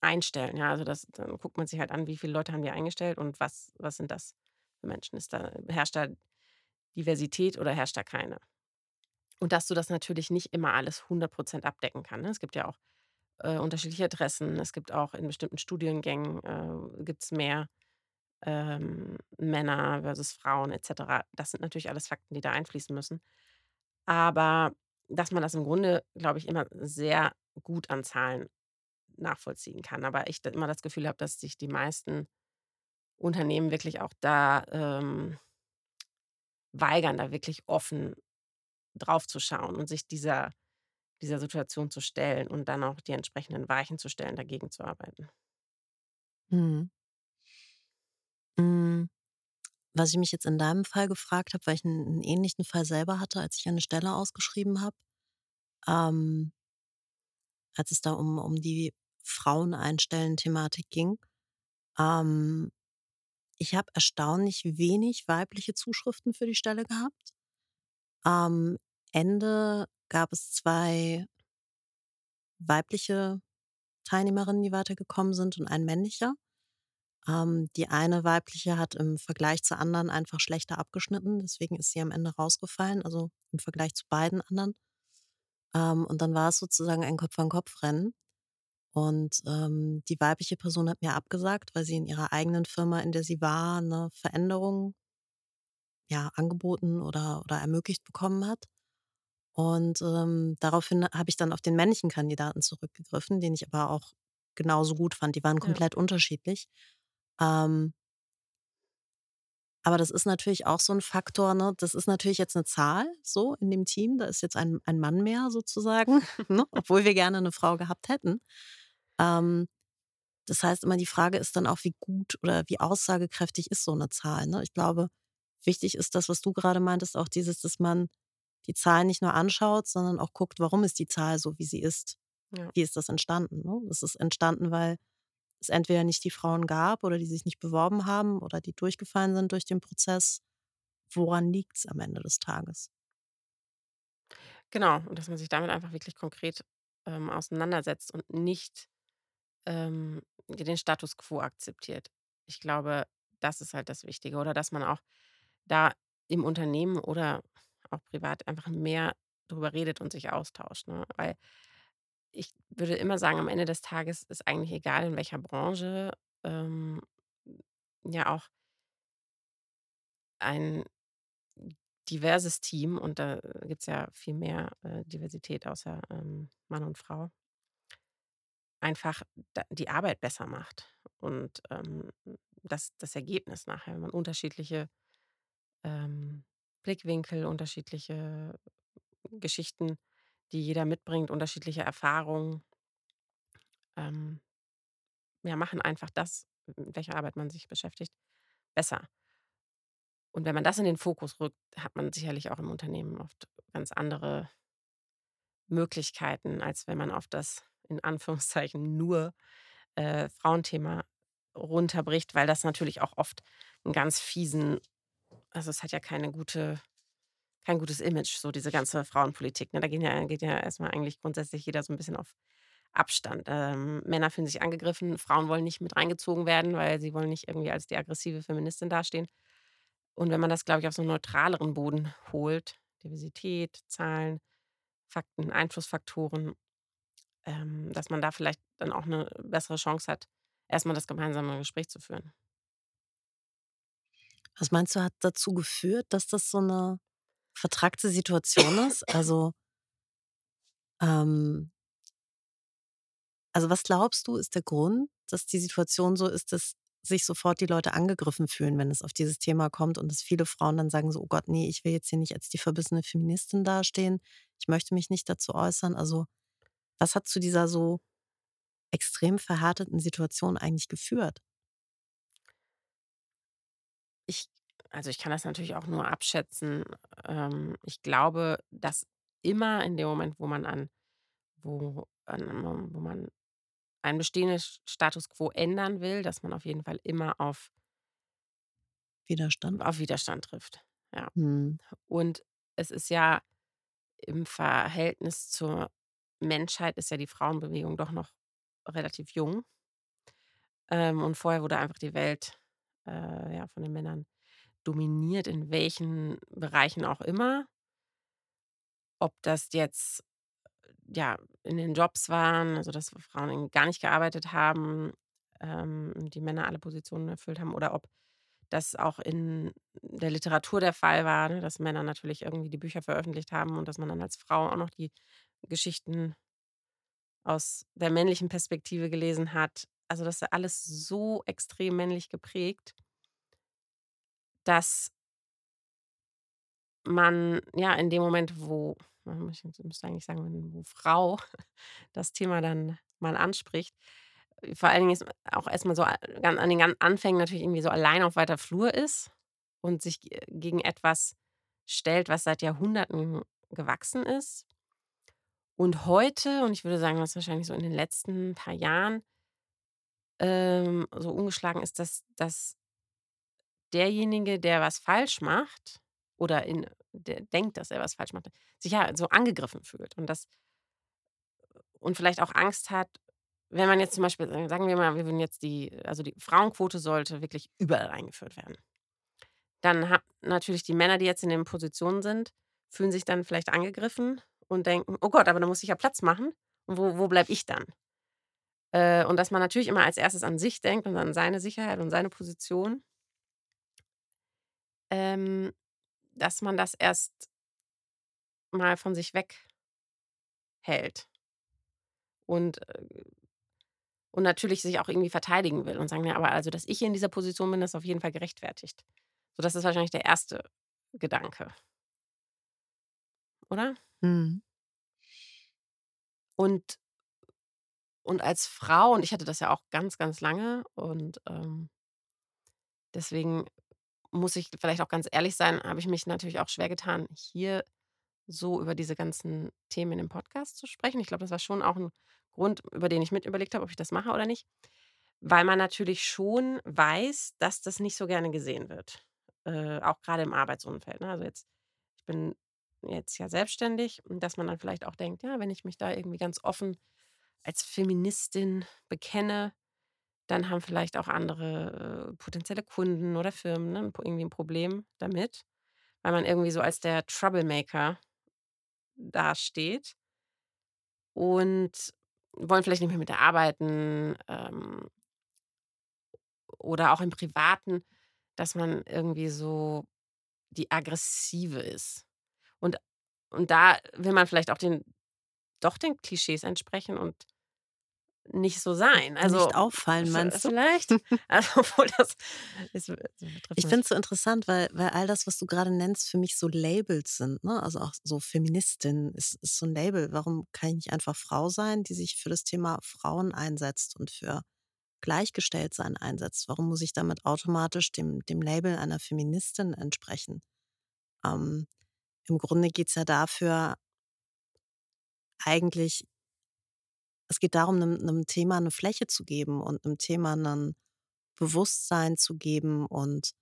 einstellen, ja? Also, das dann guckt man sich halt an, wie viele Leute haben die eingestellt und was was sind das für Menschen? Ist da herrscht da Diversität oder herrscht da keine? Und dass du das natürlich nicht immer alles 100 % abdecken kann, ne? Es gibt ja auch, äh, unterschiedliche Interessen. Es gibt auch in bestimmten Studiengängen, äh, gibt's mehr, ähm, Männer versus Frauen et cetera. Das sind natürlich alles Fakten, die da einfließen müssen. Aber dass man das im Grunde, glaube ich, immer sehr gut an Zahlen nachvollziehen kann. Aber ich immer das Gefühl habe, dass sich die meisten Unternehmen wirklich auch da, ähm, weigern, da wirklich offen drauf zu schauen und sich dieser dieser Situation zu stellen und dann auch die entsprechenden Weichen zu stellen, dagegen zu arbeiten. Mhm. Hm, was ich mich jetzt in deinem Fall gefragt habe, weil ich 'n 'n ähnlichen Fall selber hatte, als ich eine Stelle ausgeschrieben habe, ähm als es da um um die Frauen-Einstellen-Thematik ging. Ähm, ich habe erstaunlich wenig weibliche Zuschriften für die Stelle gehabt. Am Ende gab es 2 weibliche Teilnehmerinnen, die weitergekommen sind und ein männlicher. Ähm, die eine weibliche hat im Vergleich zur anderen einfach schlechter abgeschnitten, deswegen ist sie am Ende rausgefallen, also, im Vergleich zu beiden anderen. Ähm, und dann war es sozusagen ein Kopf-an-Kopf-Rennen. Und, ähm, die weibliche Person hat mir abgesagt, weil sie in ihrer eigenen Firma, in der sie war, 'ne Veränderung ja, angeboten oder oder ermöglicht bekommen hat. Und, ähm, daraufhin habe ich dann auf den männlichen Kandidaten zurückgegriffen, den ich aber auch genauso gut fand. Die waren Ja. komplett unterschiedlich. Ähm aber das ist natürlich auch so 'n Faktor, ne? Das ist natürlich jetzt 'ne Zahl so in dem Team. Da ist jetzt ein ein Mann mehr sozusagen, ne, obwohl wir gerne 'ne Frau gehabt hätten. Ähm, das heißt immer, die Frage ist dann auch, wie gut oder wie aussagekräftig ist so 'ne Zahl, ne? Ich glaube, wichtig ist das, was du grade meintest, auch dieses, dass man die Zahlen nicht nur anschaut, sondern auch guckt, warum ist die Zahl so, wie sie ist? Ja. Wie ist das entstanden, ne? Es ist entstanden, weil es entweder nicht die Frauen gab oder die sich nicht beworben haben oder die durchgefallen sind durch den Prozess. Woran liegt's am Ende des Tages? Genau, und dass man sich damit einfach wirklich konkret, ähm, auseinandersetzt und nicht, ähm, den Status quo akzeptiert. Ich glaube, das ist halt das Wichtige oder dass man auch da im Unternehmen oder auch privat einfach mehr drüber redet und sich austauscht, ne? Weil ich würde immer sagen, am Ende des Tages ist eigentlich egal, in welcher Branche, ähm, ja auch ein diverses Team und da gibt es ja viel mehr, äh, Diversität außer, ähm, Mann und Frau einfach die Arbeit besser macht und, ähm, das das Ergebnis nachher, wenn man unterschiedliche, ähm, Blickwinkel, unterschiedliche Geschichten, die jeder mitbringt, unterschiedliche Erfahrungen ähm, ja, machen einfach das, mit welcher Arbeit man sich beschäftigt, besser. Und wenn man das in den Fokus rückt, hat man sicherlich auch im Unternehmen oft ganz andere Möglichkeiten, als wenn man auf das in Anführungszeichen nur, äh, Frauenthema runterbricht, weil das natürlich auch oft 'n ganz fiesen also, es hat ja keine gute kein gutes Image, so diese ganze Frauenpolitik, ne? Da gehen ja geht ja erst mal eigentlich grundsätzlich jeder so 'n bisschen auf Abstand. Ähm, Männer fühlen sich angegriffen, Frauen wollen nicht mit reingezogen werden, weil sie wollen nicht irgendwie als die aggressive Feministin dastehen. Und wenn man das, glaube ich, auf so 'n neutraleren Boden holt, Diversität, Zahlen, Fakten, Einflussfaktoren, ähm, dass man da vielleicht dann auch 'ne bessere Chance hat, erst mal das gemeinsame Gespräch zu führen. Was meinst du, hat dazu geführt, dass das so 'ne vertrackte Situation ist? Also ähm also, was glaubst du, ist der Grund, dass die Situation so ist, dass sich sofort die Leute angegriffen fühlen, wenn es auf dieses Thema kommt und dass viele Frauen dann sagen so: „Oh Gott, ne, ich will jetzt hier nicht als die verbissene Feministin dastehen. Ich möchte mich nicht dazu äußern.“ Also, was hat zu dieser so extrem verhärteten Situation eigentlich geführt? Ich also, ich kann das natürlich auch nur abschätzen. Ähm, ich glaube, dass immer in dem Moment, wo man an wo an wo man ein bestehendes Status quo ändern will, dass man auf jeden Fall immer auf Widerstand? auf Widerstand trifft, ja. Mhm. Und es ist ja im Verhältnis zur Menschheit ist ja die Frauenbewegung doch noch relativ jung. Ähm, und vorher wurde einfach die Welt, äh, ja, von den Männern dominiert, in welchen Bereichen auch immer. Ob das jetzt, ja, in den Jobs waren, also, dass Frauen gar nicht gearbeitet haben, ähm, die Männer alle Positionen erfüllt haben oder ob das auch in der Literatur der Fall war, ne, dass Männer natürlich irgendwie die Bücher veröffentlicht haben und dass man dann als Frau auch noch die Geschichten aus der männlichen Perspektive gelesen hat. Also, das ist alles so extrem männlich geprägt dass man, ja, in dem Moment, wo ich müsste eigentlich sagen, wo Frau das Thema dann mal anspricht vor allen Dingen ist auch erst mal so an an den gan Anfängen natürlich irgendwie so allein auf weiter Flur ist und sich g gegen etwas stellt, was seit Jahrhunderten gewachsen ist. Und heute und ich würde sagen, was wahrscheinlich so in den letzten paar Jahren ähm, so umgeschlagen ist, dass dass derjenige, der was falsch macht oder in der denkt, dass er was falsch macht, sich ja so angegriffen fühlt und das und vielleicht auch Angst hat, wenn man jetzt zum Beispiel sagen wir mal, wir würden jetzt die also, die Frauenquote sollte wirklich überall eingeführt werden. Dann haben natürlich die Männer, die jetzt in den Positionen sind, fühlen sich dann vielleicht angegriffen und denken: „Oh Gott, aber dann muss ich ja Platz machen. Und wo wo bleibe ich dann?“ Äh, und dass man natürlich immer als Erstes an sich denkt und an seine Sicherheit und seine Position. Ähm, dass man das erst mal von sich weg hält. Und, äh und natürlich sich auch irgendwie verteidigen will und sagen: „Ja, aber also, dass ich hier in dieser Position bin, ist auf jeden Fall gerechtfertigt.“ So, das ist wahrscheinlich der 1. Gedanke. Oder? Mhm. Und und als Frau und ich hatte das ja auch ganz, ganz lange und, ähm deswegen muss ich vielleicht auch ganz ehrlich sein, habe ich mich natürlich auch schwer getan, hier so über diese ganzen Themen dem Podcast zu sprechen. Ich glaube, das war schon auch 'n Grund, über den ich mit überlegt habe, ob ich das mache oder nicht, weil man natürlich schon weiß, dass das nicht so gerne gesehen wird, äh, auch grade im Arbeitsumfeld, ne? Also, jetzt ich bin jetzt ja selbstständig und dass man dann vielleicht auch denkt: „Ja, wenn ich mich da irgendwie ganz offen als Feministin bekenne, dann haben vielleicht auch andere, äh, potenzielle Kunden oder Firmen, ne, irgendwie 'n Problem damit“, weil man irgendwie so als der Troublemaker dasteht. Und wollen vielleicht nicht mehr mit der arbeiten, ähm oder auch im Privaten, dass man irgendwie so die Aggressive ist. Und und da will man vielleicht auch den doch den Klischees entsprechen und nicht so sein. Nicht Also, auffallen, v meinst du? vielleicht, also, obwohl das betrifft Ich finde es so interessant, weil weil all das, was du gerade nennst, für mich so Labels sind, ne? Also, auch so Feministin ist ist so 'n Label. Warum kann ich nicht einfach Frau sein, die sich für das Thema Frauen einsetzt und für Gleichgestelltsein einsetzt? Warum muss ich damit automatisch dem dem Label einer Feministin entsprechen? Ähm, im Grunde geht's ja dafür eigentlich es geht darum, 'nem 'nem Thema 'ne Fläche zu geben und 'nem Thema 'nen Bewusstsein zu geben und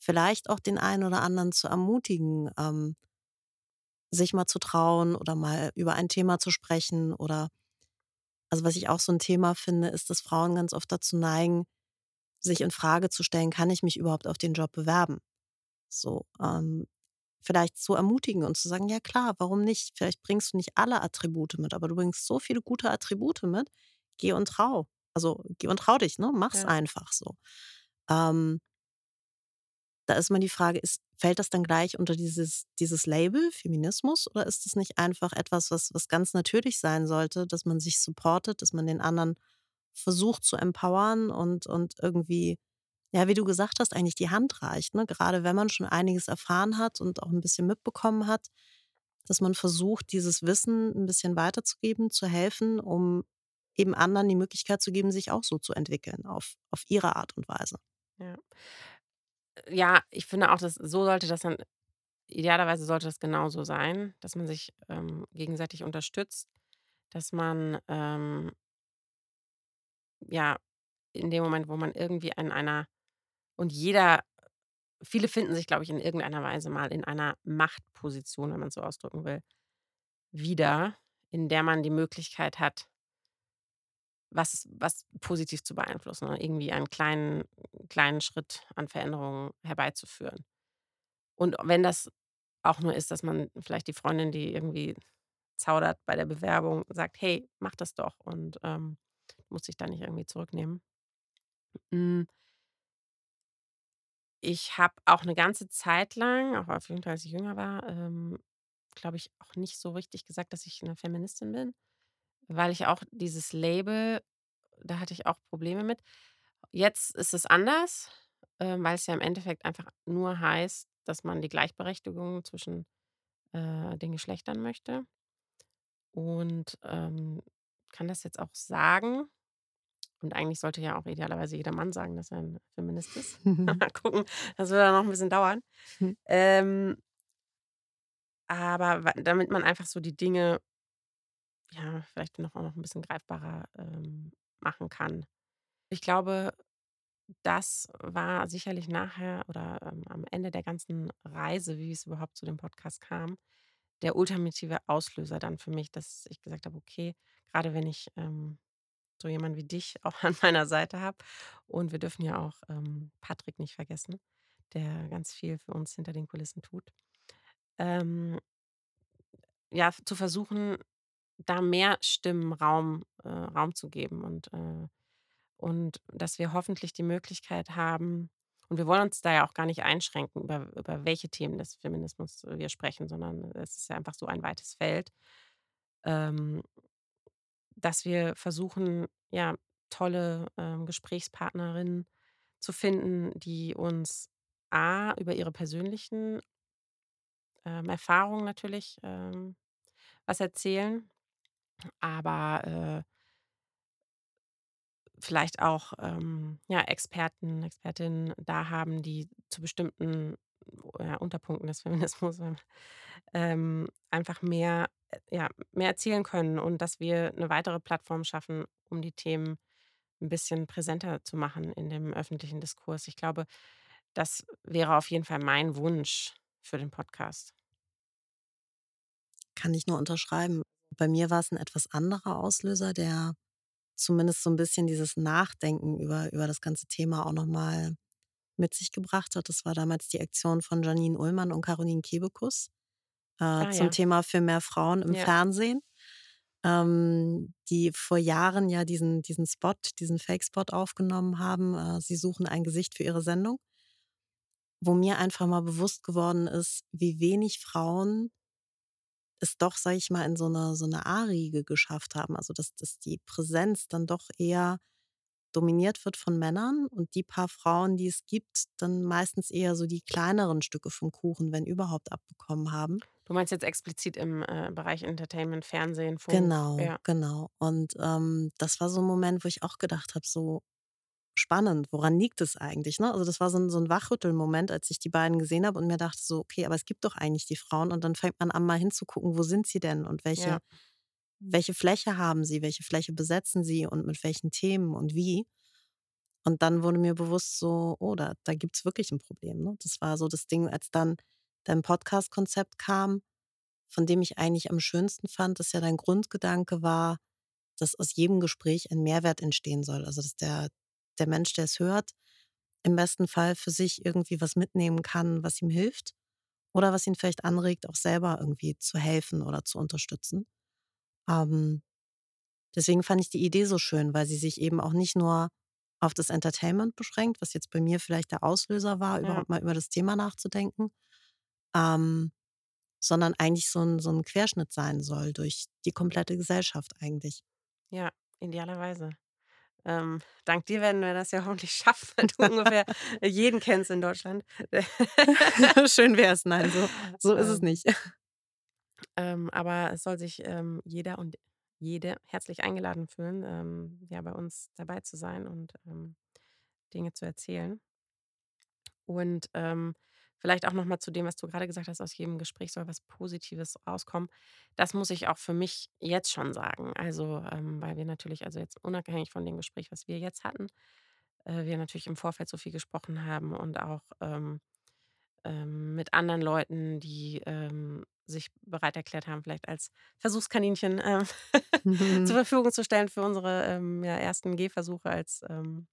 vielleicht auch den einen oder anderen zu ermutigen, ähm sich mal zu trauen oder mal über ein Thema zu sprechen oder also, was ich auch so 'n Thema finde, ist, dass Frauen ganz oft dazu neigen, sich infrage zu stellen: „Kann ich mich überhaupt auf den Job bewerben?“ So, ähm, vielleicht zu ermutigen und zu sagen: „Ja klar, warum nicht? Vielleicht bringst du nicht alle Attribute mit, aber du bringst so viele gute Attribute mit. Geh und trau also, geh und trau dich, ne? Mach's Ja. einfach so.“ Ähm da ist immer die Frage, ist fällt das dann gleich unter dieses dieses Label Feminismus oder ist das nicht einfach etwas, was was ganz natürlich sein sollte, dass man sich supportet, dass man den anderen versucht zu empowern und und irgendwie, ja, wie du gesagt hast, eigentlich die Hand reicht, ne? Gerade wenn man schon einiges erfahren hat und auch 'n bisschen mitbekommen hat, dass man versucht, dieses Wissen 'n bisschen weiterzugeben, zu helfen, um eben anderen die Möglichkeit zu geben, sich auch so zu entwickeln auf auf ihre Art und Weise. Ja. Äh, ja, ich finde auch, dass so sollte das dann idealerweise sollte das genauso sein, dass man sich, ähm, gegenseitig unterstützt, dass man, ähm ja, in dem Moment, wo man irgendwie an einer und jeder viele finden sich, glaube ich, in irgendeiner Weise mal in einer Machtposition, wenn man's so ausdrücken will, wieder, in der man die Möglichkeit hat was was positiv zu beeinflussen oder irgendwie einen kleinen kleinen Schritt an Veränderungen herbeizuführen. Und wenn das auch nur ist, dass man vielleicht die Freundin, die irgendwie zaudert bei der Bewerbung, sagt: „Hey, mach das doch und, ähm, musst dich da nicht irgendwie zurücknehmen.“ Hm ich habe auch 'ne ganze Zeit lang, auch auf jeden Fall, als ich jünger war, ähm, glaube ich, auch nicht so richtig gesagt, dass ich 'ne Feministin bin, weil ich auch dieses Label da hatte ich auch Probleme mit. Jetzt ist es anders, ähm, weil's ja im Endeffekt einfach nur heißt, dass man die Gleichberechtigung zwischen, äh, den Geschlechtern möchte und, ähm, kann das jetzt auch sagen. Und eigentlich sollte ja auch idealerweise jeder Mann sagen, dass er 'n Feminist ist. Mal gucken, das wird dann noch 'n bisschen dauern. Hm. Ähm aber damit man einfach so die Dinge ja, vielleicht noch auch noch 'n bisschen greifbarer, ähm, machen kann. Ich glaube, das war sicherlich nachher oder, ähm, am Ende der ganzen Reise, wie es überhaupt zu dem Podcast kam, der ultimative Auslöser dann für mich, dass ich gesagt habe: „Okay, grade wenn ich, ähm, so jemanden wie dich auch an meiner Seite habe“ und wir dürfen ja auch, ähm, Patrick nicht vergessen, der ganz viel für uns hinter den Kulissen tut. Ähm ja, zu versuchen, da mehr Stimmen Raum äh, Raum zu geben und, äh und dass wir hoffentlich die Möglichkeit haben und wir wollen uns da ja auch gar nicht einschränken, über über welche Themen des Feminismus wir sprechen, sondern es ist ja einfach so ein weites Feld. Ähm dass wir versuchen, ja, tolle, ähm, Gesprächspartnerinnen zu finden, die uns A über ihre persönlichen ähm, Erfahrungen natürlich, ähm, was erzählen, aber, äh vielleicht auch, ähm, ja, Experten, Expertinnen da haben, die zu bestimmten, ja, Unterpunkten des Feminismus, ähm, einfach mehr ja, mehr erzählen können und dass wir 'ne weitere Plattform schaffen, um die Themen 'n bisschen präsenter zu machen in dem öffentlichen Diskurs. Ich glaube, das wäre auf jeden Fall mein Wunsch für den Podcast. Kann ich nur unterschreiben. Bei mir war's 'n etwas anderer Auslöser, der zumindest so 'n bisschen dieses Nachdenken über über das ganze Thema auch noch mal mit sich gebracht hat. Das war damals die Aktion von Jeanine Ullmann und Caroline Kebekus, äh, Ah zum ja. Thema für mehr Frauen im Ja. Fernsehen. ähm, die vor Jahren ja diesen diesen Spot diesen Fake-Spot aufgenommen haben, äh, „Sie suchen ein Gesicht für Ihre Sendung“, wo mir einfach mal bewusst geworden ist, wie wenig Frauen es doch, sage ich mal, in so 'ne so 'ne A-Riege geschafft haben. Also, dass dass die Präsenz dann doch eher dominiert wird von Männern und die paar Frauen, die es gibt, dann meistens eher so die kleineren Stücke vom Kuchen, wenn überhaupt, abbekommen haben. Du meinst jetzt explizit im, äh, Bereich Entertainment, Fernsehen, Funk, Genau, ja. genau. Und, ähm, das war so 'n Moment, wo ich auch gedacht habe, so: „Spannend, woran liegt es eigentlich“, ne? Also, das war so 'n so 'n Wachrüttelmoment, als ich die beiden gesehen habe und mir dachte so: „Okay, aber es gibt doch eigentlich die Frauen.“ Und dann fängt man an, mal hinzugucken, wo sind sie denn und welche Ja. welche Fläche haben sie, welche Fläche besetzen sie und mit welchen Themen und wie. Und dann wurde mir bewusst so: „Oh, da da gibt's wirklich 'n Problem“, ne? Das war so das Ding, als dann dein Podcast-Konzept kam, von dem ich eigentlich am schönsten fand, dass ja dein Grundgedanke war, dass aus jedem Gespräch ein Mehrwert entstehen soll. Also, dass der der Mensch, der es hört, im besten Fall für sich irgendwie was mitnehmen kann, was ihm hilft oder was ihn vielleicht anregt, auch selber irgendwie zu helfen oder zu unterstützen. Ähm, deswegen fand ich die Idee so schön, weil sie sich eben auch nicht nur auf das Entertainment beschränkt, was jetzt bei mir vielleicht der Auslöser war, Ja. überhaupt mal über das Thema nachzudenken, ähm, sondern eigentlich so 'n so 'n Querschnitt sein soll durch die komplette Gesellschaft eigentlich. Ja, idealerweise. Ähm, dank dir werden wir das ja hoffentlich schaffen, weil du ungefähr jeden kennst in Deutschland. Schön wär's. Nein, so so ist es Ähm nicht. ähm, aber es soll sich, ähm, jeder und jede herzlich eingeladen fühlen, ähm, ja, bei uns dabei zu sein und, Dinge zu erzählen. Und, vielleicht auch noch mal zu dem, was du grade gesagt hast: „Aus jedem Gespräch soll was Positives rauskommen.“ Das muss ich auch für mich jetzt schon sagen. Also, ähm, weil wir natürlich also, jetzt unabhängig von dem Gespräch, was wir jetzt hatten, äh, wir natürlich im Vorfeld so viel gesprochen haben und auch, ähm, ähm, mit anderen Leuten, die, ähm, sich bereit erklärt haben, vielleicht als Versuchskaninchen, ähm, zur Verfügung zu stellen für unsere, ähm, ja, ersten Gehversuche als, ähm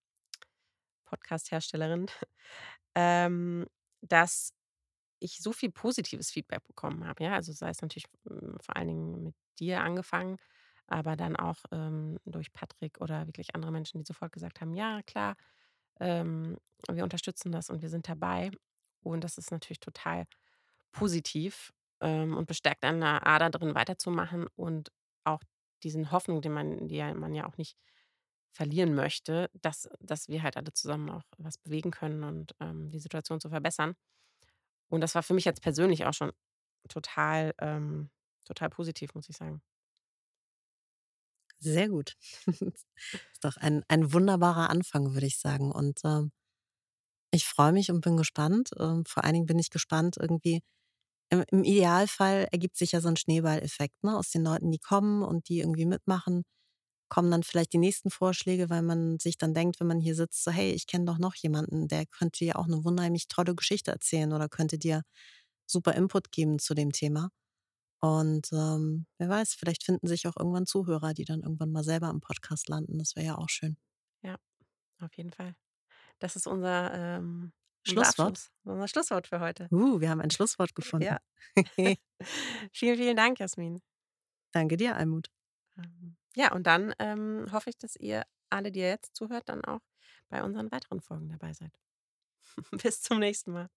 Podcast-Herstellerin, ähm, dass ich so viel positives Feedback bekommen habe, ja? Also, sei es natürlich, hm, vor allen Dingen mit dir angefangen, aber dann auch, ähm, durch Patrick oder wirklich andere Menschen, die sofort gesagt haben: „Ja, klar, ähm, wir unterstützen das und wir sind dabei.“ Und das ist natürlich total positiv, ähm, und bestärkt einen da A da drin weiterzumachen und auch diesen Hoffnung, den man die man ja auch nicht verlieren möchte, dass dass wir halt alle zusammen auch was bewegen können und, ähm, die Situation zu verbessern. Und das war für mich jetzt persönlich auch schon total, ähm total positiv, muss ich sagen. Sehr gut. Ist doch ein ein wunderbarer Anfang, würde ich sagen. Und, ähm, ich freue mich und bin gespannt. Ähm, vor allen Dingen bin ich gespannt irgendwie im im Idealfall ergibt sich ja so 'n Schneeballeffekt, ne? Aus den Leuten, die kommen und die irgendwie mitmachen, kommen dann vielleicht die nächsten Vorschläge, weil man sich dann denkt, wenn man hier sitzt, so: „Hey, ich kenne doch noch jemanden, der könnte ja auch 'ne unheimlich tolle Geschichte erzählen oder könnte dir super Input geben zu dem Thema.“ Und, ähm, wer weiß, vielleicht finden sich auch irgendwann Zuhörer, die dann irgendwann mal selber im Podcast landen. Das wäre ja auch schön. Ja, auf jeden Fall. Das ist unser, ähm unser Schlusswort? Abschluss, unser Schlusswort für heute. Uh, wir haben ein Schlusswort Ja. gefunden. Vielen, vielen Dank, Jasmin. Danke dir, Almut. Ja, und dann, ähm, hoffe ich, dass ihr alle, die ihr jetzt zuhört, dann auch bei unseren weiteren Folgen dabei seid. Bis zum nächsten Mal.